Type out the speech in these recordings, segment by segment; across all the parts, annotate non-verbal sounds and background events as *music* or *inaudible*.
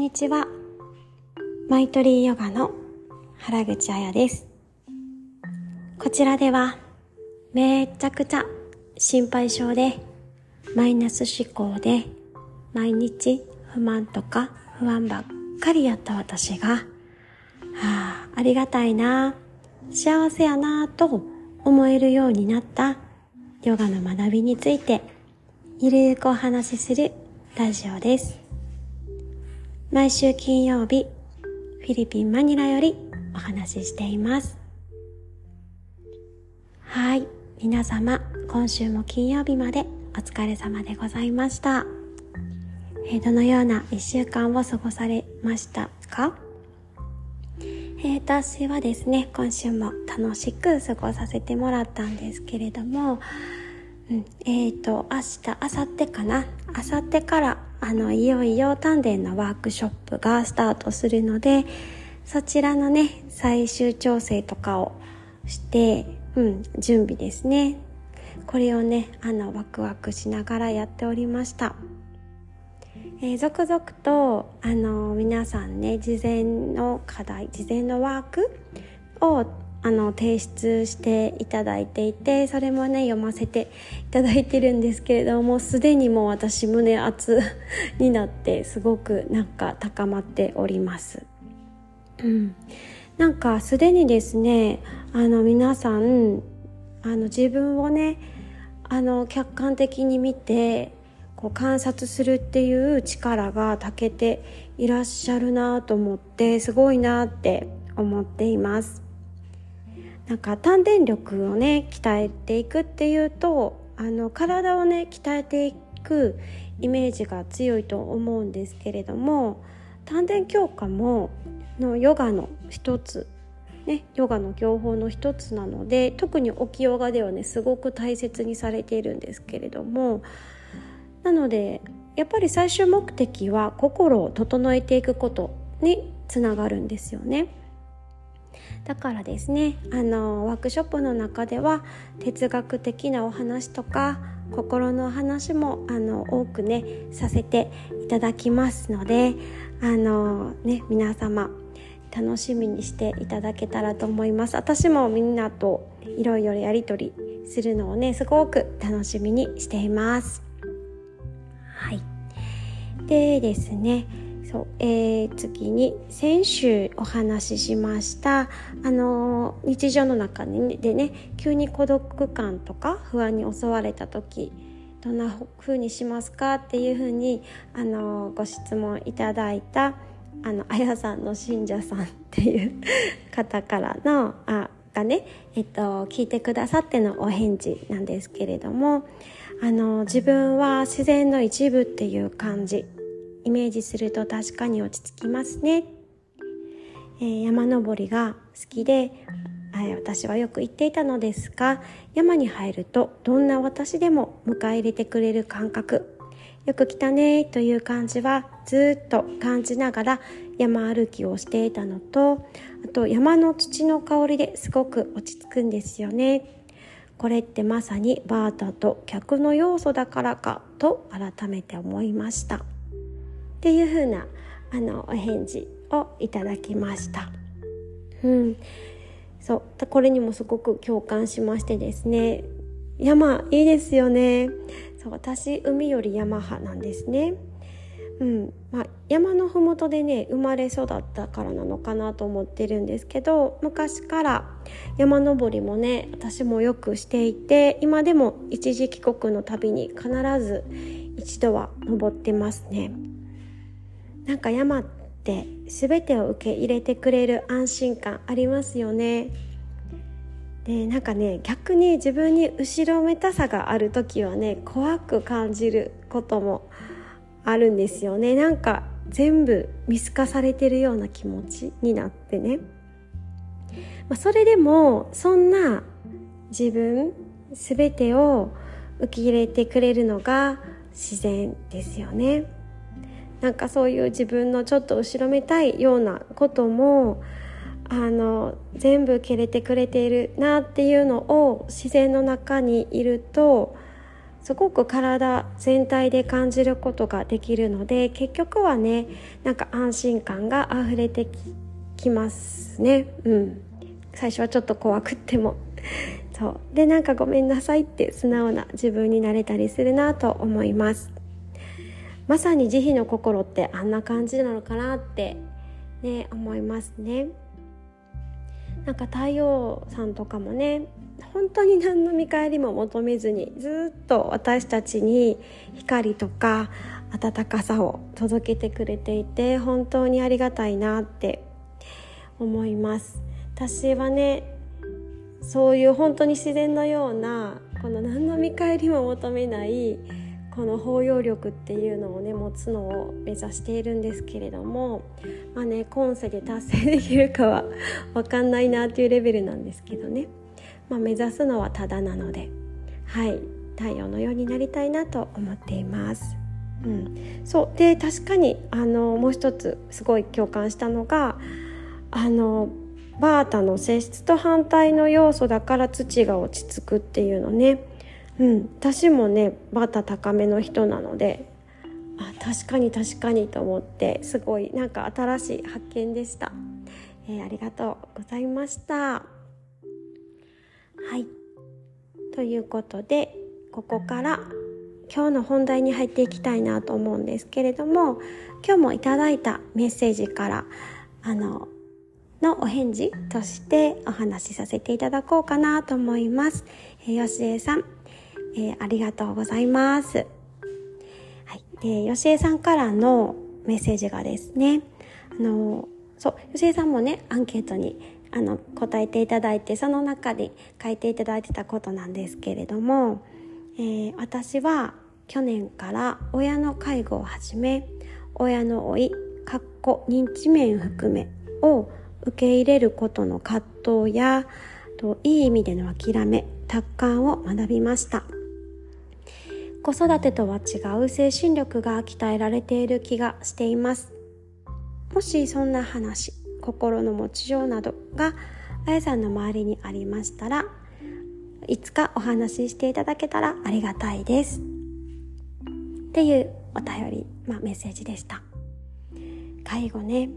にちはマイトリーヨガの原口彩ですこちらではめちゃくちゃ心配性でマイナス思考で毎日不満とか不安ばっかりやった私が、はあ、ありがたいな幸せやなと思えるようになったヨガの学びについてゆるくお話しするラジオです。毎週金曜日、フィリピン・マニラよりお話ししています。はい、皆様、今週も金曜日までお疲れ様でございました。えー、どのような一週間を過ごされましたか？えー、私はですね、今週も楽しく過ごさせてもらったんですけれども、うん、えっ、ー、と、明日、明後日かな？明後日からあのいよいよ丹田のワークショップがスタートするのでそちらのね最終調整とかをして、うん、準備ですね。これをねあのワクワクしながらやっておりました、えー、続々とあの皆さんね事前の課題事前のワークをあの提出していただいていてそれもね読ませていただいてるんですけれどもすでにもう私胸熱 *laughs* になってすごくなんか高まっております。うん、なんかすでにですねあの皆さんあの自分をねあの客観的に見てこう観察するっていう力が長けていらっしゃるなと思ってすごいなって思っています。なんか丹田力をね鍛えていくっていうとあの体をね鍛えていくイメージが強いと思うんですけれども丹田強化ものヨガの一つね、ヨガの業法の一つなので特に置きヨガではねすごく大切にされているんですけれどもなのでやっぱり最終目的は心を整えていくことにつながるんですよね。だからですねあのワークショップの中では哲学的なお話とか心の話もあの多くねさせていただきますのであのね皆様楽しみにしていただけたらと思います。私もみんなといろいろやり取りするのをねすごく楽しみにしています。はい。でですねそう、えー、次に先週お話ししましたあの日常の中でね急に孤独感とか不安に襲われた時どんな風にしますかっていう風にあのご質問いただいたあのやさんの信者さんっていう方からのあがね、えっと、聞いてくださってのお返事なんですけれどもあの自分は自然の一部っていう感じ。イメージすると確かに落ち着きますね、えー、山登りが好きで私はよく言っていたのですが山に入るとどんな私でも迎え入れてくれる感覚。よく来たねという感じはずっと感じながら山歩きをしていたのとあと山の土の香りですごく落ち着くんですよね。これってまさにバータと客の要素だからかと改めて思いました。っていう風なあのお返事をいただきました。うん、そうこれにもすごく共感しましてですね山いいですよねそう私海より山派なんですね。うんまあ、山の麓でね生まれ育ったからなのかなと思ってるんですけど昔から山登りもね私もよくしていて今でも一時帰国の旅に必ず一度は登ってますね。なんか山って全てを受け入れてくれる安心感ありますよね。でなんかね逆に自分に後ろめたさがある時はね怖く感じることもあるんですよねなんか全部見透かされてるような気持ちになってね、まあ、それでもそんな自分全てを受け入れてくれるのが自然ですよね。なんかそういう自分のちょっと後ろめたいようなこともあの全部蹴れてくれているなっていうのを自然の中にいるとすごく体全体で感じることができるので結局はねなんか安心感が溢れてきますね。うん。最初はちょっと怖くっても。そう。でなんかごめんなさいって素直な自分になれたりするなと思います。まさに慈悲の心ってあんな感じなのかなってね思いますね。なんか太陽さんとかもね本当に何の見返りも求めずにずっと私たちに光とか温かさを届けてくれていて本当にありがたいなって思います。私はねそういう本当に自然のようなこの何の見返りも求めないこの包容力っていうのをね持つのを目指しているんですけれどもまあね今世で達成できるかは分かんないなっていうレベルなんですけどね、まあ、目指すのはただなのではい太陽のようになりたいなと思っています。うん、そう。で確かにあのもう一つすごい共感したのがあのバータの性質と反対の要素だから土が落ち着くっていうのね。うん、私もねバタ高めの人なのであ確かに確かにと思ってすごいなんか新しい発見でした、えー、ありがとうございました。はい。ということでここから今日の本題に入っていきたいなと思うんですけれども今日もいただいたメッセージからあののお返事としてお話しさせていただこうかなと思います。えー、よしえさん、えー、ありがとうございます。はい。で、よしえさんからのメッセージがですね、あの、そう、よしえさんもね、アンケートにあの答えていただいて、その中で書いていただいてたことなんですけれども、えー、私は去年から親の介護を始め、親の老い、かっこ認知面含めを受け入れることの葛藤やといい意味での諦め達観を学びました子育てとは違う精神力が鍛えられている気がしています。もしそんな話心の持ちようなどがあやさんの周りにありましたらいつかお話ししていただけたらありがたいです。っていうお便り、まあ、メッセージでした。介護ね。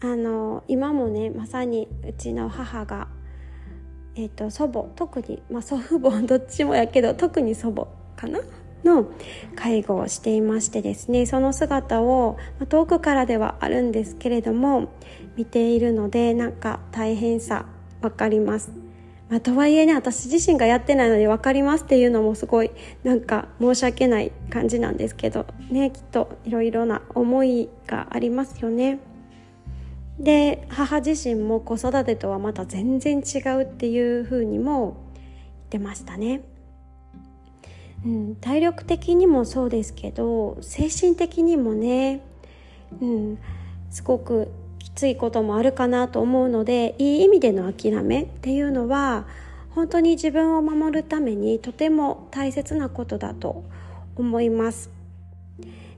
あの今もねまさにうちの母が、えーと祖母特に、まあ、祖父母どっちもやけど特に祖母かな？の介護をしていましてですねその姿を、遠くからではあるんですけれども見ているのでなんか大変さ分かります。まあ、とはいえね私自身がやってないので分かりますっていうのもすごいなんか申し訳ない感じなんですけどねきっといろいろな思いがありますよね。で母自身も子育てとはまた全然違うっていうふうにも言ってましたね。うん、体力的にもそうですけど精神的にもね、うん、すごくきついこともあるかなと思うのでいい意味での諦めっていうのは本当に自分を守るためにとても大切なことだと思います。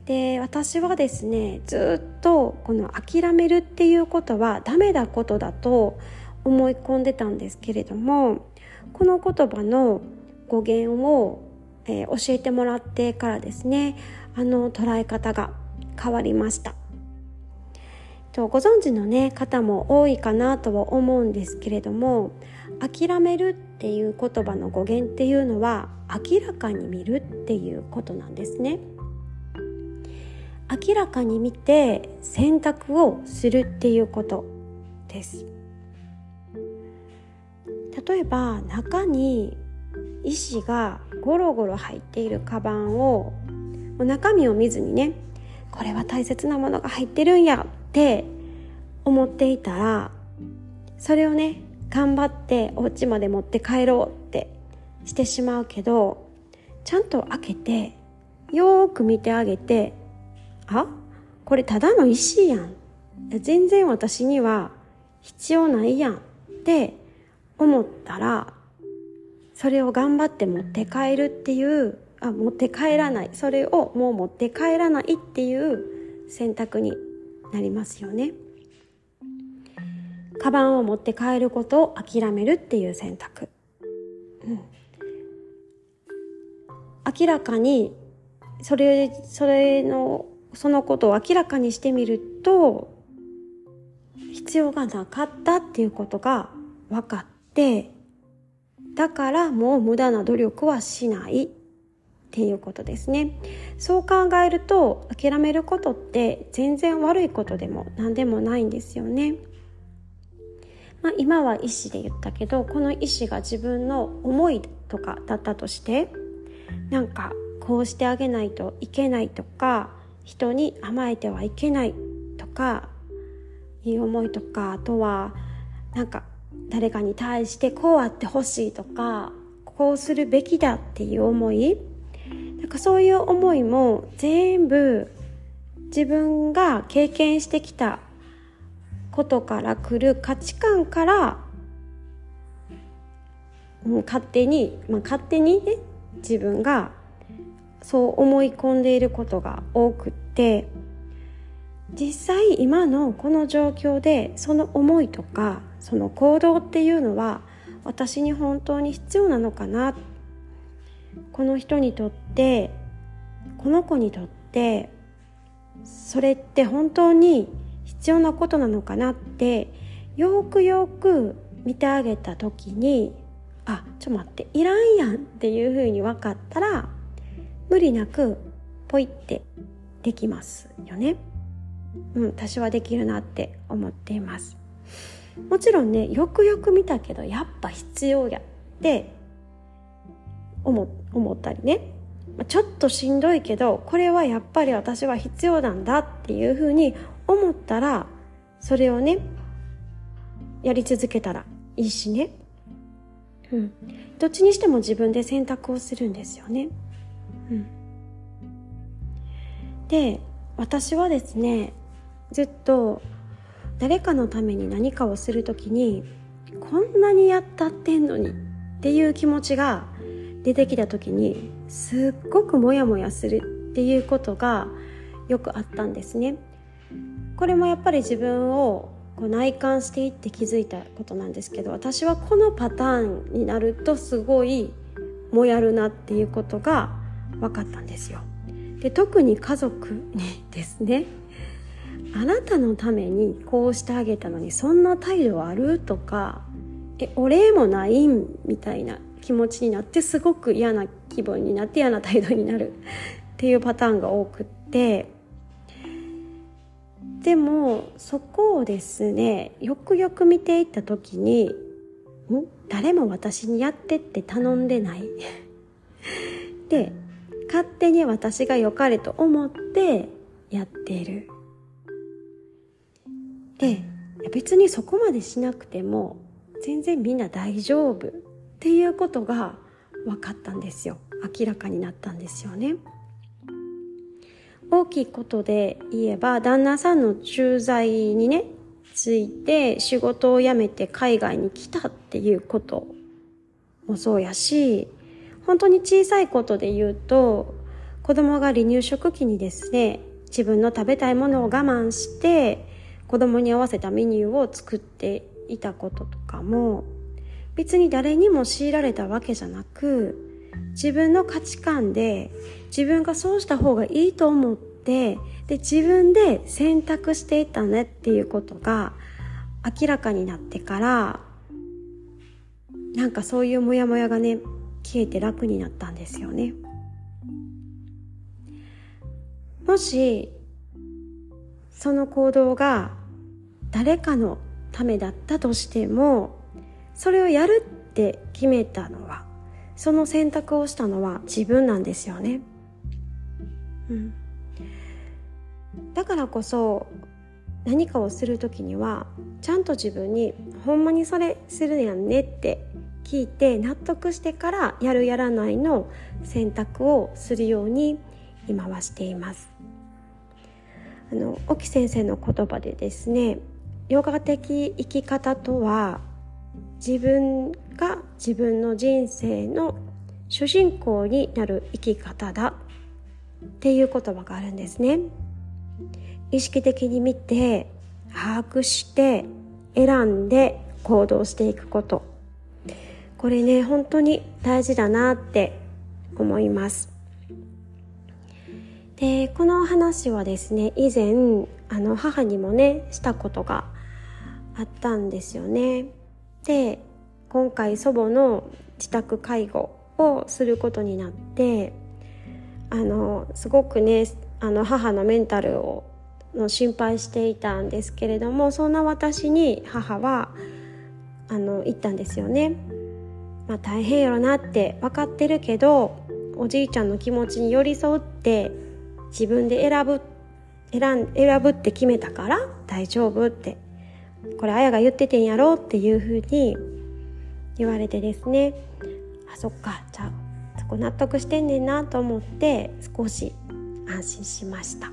で私はですねずっとこの諦めるっていうことはダメなことだと思い込んでたんですけれどもこの言葉の語源をえー、教えてもらってからですねあの捉え方が変わりました。とご存知の、ね、方も多いかなとは思うんですけれども諦めるっていう言葉の語源っていうのは明らかに見るっていうことなんですね。明らかに見て選択をするっていうことです。例えば中に石がゴロゴロ入っているカバンを中身を見ずにねこれは大切なものが入ってるんやって思っていたらそれをね頑張ってお家まで持って帰ろうってしてしまうけどちゃんと開けてよーく見てあげてあこれただの石やん。全然私には必要ないやんって思ったらそれを頑張って持って帰るっていうあ持って帰らないそれをもう持って帰らないっていう選択になりますよね。カバンを持って帰ることを諦めるっていう選択。うん、明らかにそれそれのそのことを明らかにしてみると必要がなかったっていうことが分かってだからもう無駄な努力はしないっていうことですね。そう考えると諦めることって全然悪いことでも何でもないんですよね、まあ、今は意思で言ったけどこの意思が自分の思いとかだったとしてなんかこうしてあげないといけないとか人に甘えてはいけないとかいう思いとかあとはなんか誰かに対してこうあってほしいとかこうするべきだっていう思い。なんかそういう思いも全部自分が経験してきたことから来る価値観から、うん、勝手に、まあ、勝手にね自分がそう思い込んでいることが多くって実際今のこの状況でその思いとかその行動っていうのは私に本当に必要なのかなこの人にとってこの子にとってそれって本当に必要なことなのかなってよくよく見てあげた時にあちょっと待っていらんやんっていうふうに分かったら無理なくポイってできますよね。うん、私はできるなって思っています。もちろんねよくよく見たけどやっぱ必要やって思思ったりねちょっとしんどいけどこれはやっぱり私は必要なんだっていうふうに思ったらそれをねやり続けたらいいしね、うん、どっちにしても自分で選択をするんですよね。うん、で私はですねずっと誰かのために何かをする時にこんなにやったってんのにっていう気持ちが出てきた時にすっごくモヤモヤするっていうことがよくあったんですね。これもやっぱり自分をこう内観していって気づいたことなんですけど私はこのパターンになるとすごいもやるなっていうことが分かったんですよ。で特に家族にですねあなたのためにこうしてあげたのにそんな態度あるとかえお礼もないんみたいな気持ちになってすごく嫌な気分になって嫌な態度になる。*laughs* っていうパターンが多くって。でもそこをですねよくよく見ていった時にん？誰も私にやってって頼んでない *laughs* で勝手に私が良かれと思ってやっている。で別にそこまでしなくても全然みんな大丈夫っていうことが分かったんですよ。明らかになったんですよね。大きいことで言えば旦那さんの駐在にねついて仕事を辞めて海外に来たっていうこともそうやし本当に小さいことで言うと子供が離乳食期にですね自分の食べたいものを我慢して子供に合わせたメニューを作っていたこととかも別に誰にも強いられたわけじゃなく自分の価値観で自分がそうした方がいいと思ってで自分で選択していたねっていうことが明らかになってからなんかそういうモヤモヤがね消えて楽になったんですよね。もしその行動が誰かのためだったとしてもそれをやるって決めたのはその選択をしたのは自分なんですよね。うん、だからこそ何かをする時にはちゃんと自分に「ほんまにそれするやんね」って聞いて納得してからやるやらないの選択をするように今はしています。あの沖先生の言葉でですねヨガ的生き方とは自分が自分の人生の主人公になる生き方だっていう言葉があるんですね。意識的に見て把握して選んで行動していくこと。これね本当に大事だなって思います。でこの話はですね以前あの母にもねしたことがあったんですよね。で今回祖母の自宅介護をすることになってあのすごくねあの母のメンタルをの心配していたんですけれどもそんな私に母はあの言ったんですよね。まあ、大変やろなって分かってるけどおじいちゃんの気持ちに寄り添って自分で選ぶ選ん選ぶって決めたから大丈夫ってこれあやが言っててんやろっていうふうに言われてですねあそっかじゃあそこ納得してんねんなと思って少し安心しました。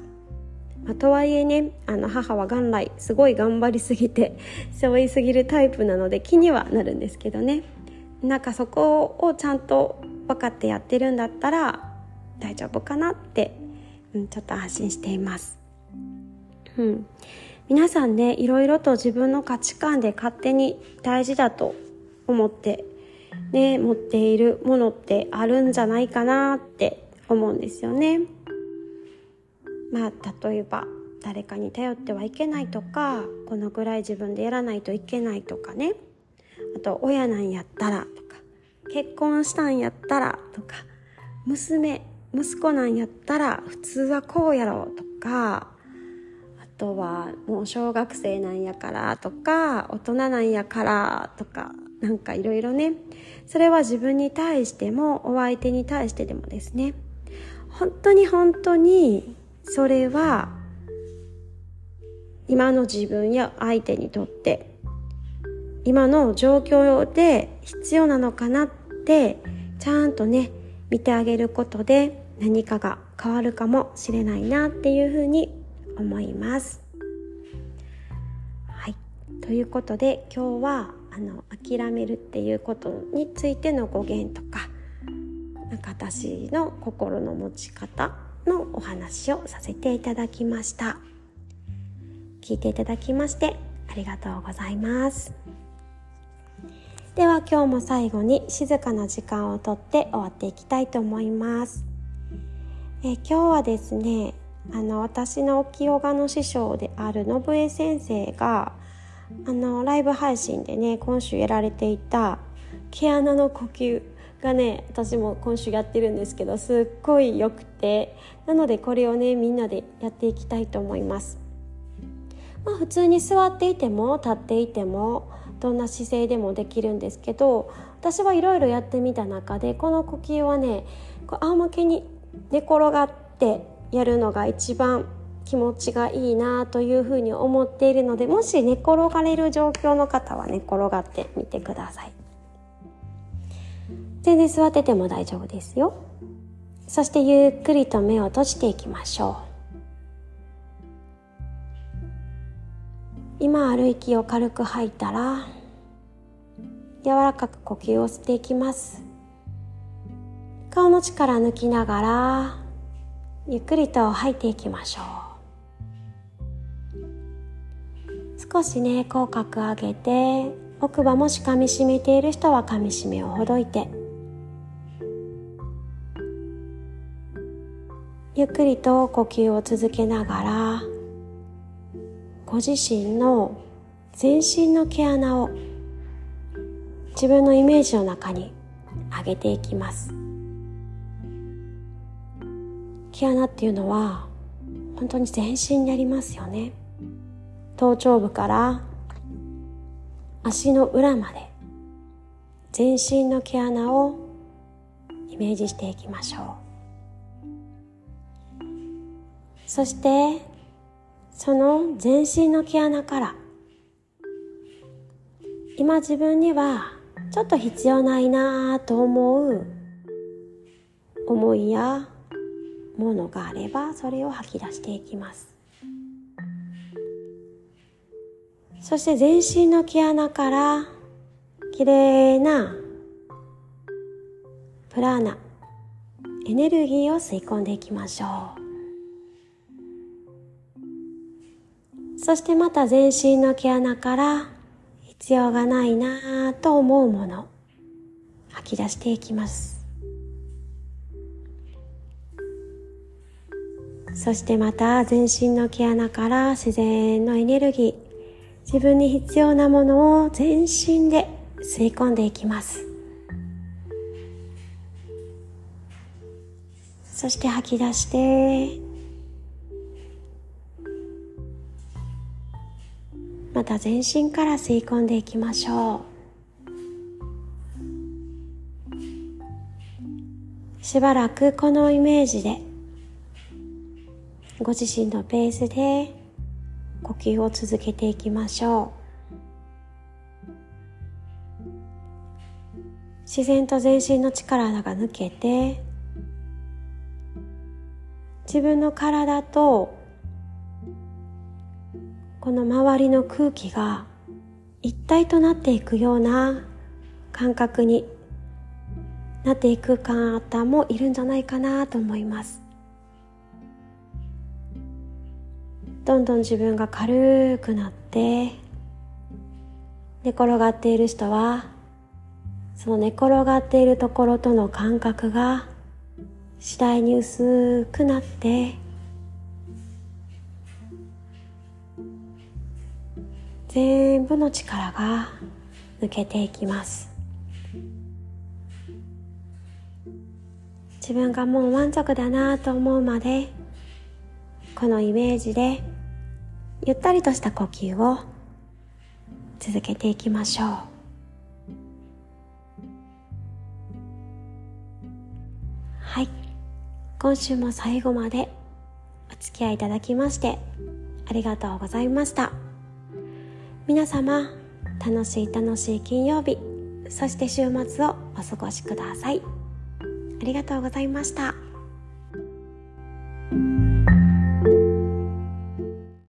まあ、とはいえねあの母は元来すごい頑張りすぎて *laughs* 背負いすぎるタイプなので気にはなるんですけどねなんかそこをちゃんと分かってやってるんだったら大丈夫かなって、うん、ちょっと安心しています。うん、皆さんねいろいろと自分の価値観で勝手に大事だと思ってね持っているものってあるんじゃないかなって思うんですよね。まあ例えば誰かに頼ってはいけないとかこのぐらい自分でやらないといけないとかねあと親なんやったらとか結婚したんやったらとか娘息子なんやったら普通はこうやろうとかとはもう小学生なんやからとか大人なんやからとかなんかいろいろね。それは自分に対してもお相手に対してでもですね。本当に本当にそれは今の自分や相手にとって今の状況で必要なのかなってちゃんとね見てあげることで何かが変わるかもしれないなっていうふうに思います。はい、ということで今日はあの諦めるっていうことについての語源とかなんか私の心の持ち方のお話をさせていただきました。聞いていただきましてありがとうございます。では今日も最後に静かな時間をとって終わっていきたいと思います。え今日はですねあの私の清賀の師匠である信江先生があのライブ配信でね今週やられていた毛穴の呼吸がね私も今週やってるんですけどすっごい良くてなのでこれをねみんなでやっていきたいと思います。まあ、普通に座っていても立っていてもどんな姿勢でもできるんですけど私はいろいろやってみた中でこの呼吸はねこう仰向けに寝転がってやるのが一番気持ちがいいなというふうに思っているのでもし寝転がれる状況の方は寝転がってみてください。全然座ってても大丈夫ですよ。そしてゆっくりと目を閉じていきましょう。今ある息を軽く吐いたら柔らかく呼吸を吸っていきます。顔の力抜きながらゆっくりと吐いていきましょう。少しね口角上げて奥歯もしかみしめている人はかみしめをほどいて。ゆっくりと呼吸を続けながらご自身の全身の毛穴を自分のイメージの中に上げていきます。毛穴っていうのは本当に全身にありますよね。頭頂部から足の裏まで全身の毛穴をイメージしていきましょう。そしてその全身の毛穴から今自分にはちょっと必要ないなぁと思う思いやものがあればそれを吐き出していきます。そして全身の毛穴からきれいなプラーナエネルギーを吸い込んでいきましょう。そしてまた全身の毛穴から必要がないなぁと思うもの吐き出していきます。そしてまた全身の毛穴から自然のエネルギー自分に必要なものを全身で吸い込んでいきます。そして吐き出してまた全身から吸い込んでいきましょう。しばらくこのイメージでご自身のペースで呼吸を続けていきましょう。自然と全身の力が抜けて自分の体とこの周りの空気が一体となっていくような感覚になっていく方もいるんじゃないかなと思います。どんどん自分が軽くなって寝転がっている人はその寝転がっているところとの感覚が次第に薄くなって全部の力が抜けていきます。自分がもう満足だなと思うまでこのイメージでゆったりとした呼吸を続けていきましょう。はい。今週も最後までお付き合いいただきましてありがとうございました。皆様楽しい楽しい金曜日そして週末をお過ごしください。ありがとうございました。